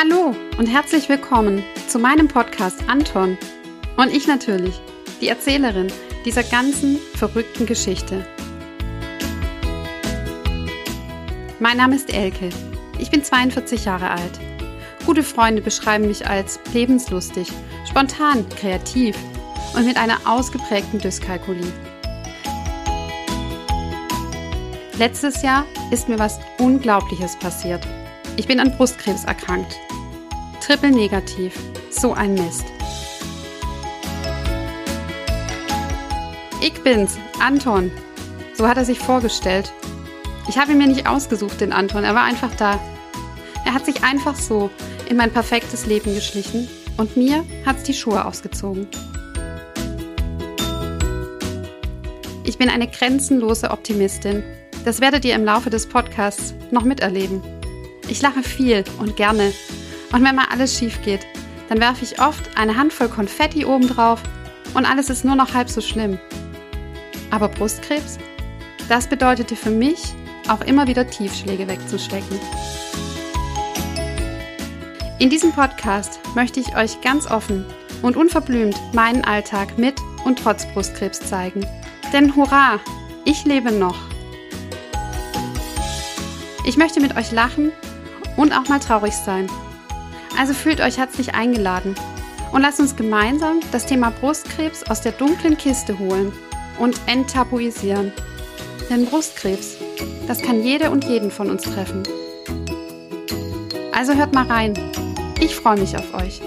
Hallo und herzlich willkommen zu meinem Podcast Anton. Und ich natürlich, die Erzählerin dieser ganzen verrückten Geschichte. Mein Name ist Elke. Ich bin 42 Jahre alt. Gute Freunde beschreiben mich als lebenslustig, spontan, kreativ und mit einer ausgeprägten Dyskalkulie. Letztes Jahr ist mir was Unglaubliches passiert. Ich bin an Brustkrebs erkrankt. Triple negativ. So ein Mist. Ich bin's, Anton. So hat er sich vorgestellt. Ich habe ihn mir nicht ausgesucht, den Anton. Er war einfach da. Er hat sich einfach so in mein perfektes Leben geschlichen und mir hat's die Schuhe ausgezogen. Ich bin eine grenzenlose Optimistin das werdet ihr im Laufe des Podcasts noch miterleben. Ich lache viel und gerne. Und wenn mal alles schief geht, dann werfe ich oft eine Handvoll Konfetti obendrauf und alles ist nur noch halb so schlimm. Aber Brustkrebs? Das bedeutete für mich auch immer wieder Tiefschläge wegzustecken. In diesem Podcast möchte ich euch ganz offen und unverblümt meinen Alltag mit und trotz Brustkrebs zeigen. Denn hurra, ich lebe noch. Ich möchte mit euch lachen und auch mal traurig sein. Also fühlt euch herzlich eingeladen und lasst uns gemeinsam das Thema Brustkrebs aus der dunklen Kiste holen und enttabuisieren. Denn Brustkrebs, das kann jede und jeden von uns treffen. Also hört mal rein. Ich freue mich auf euch.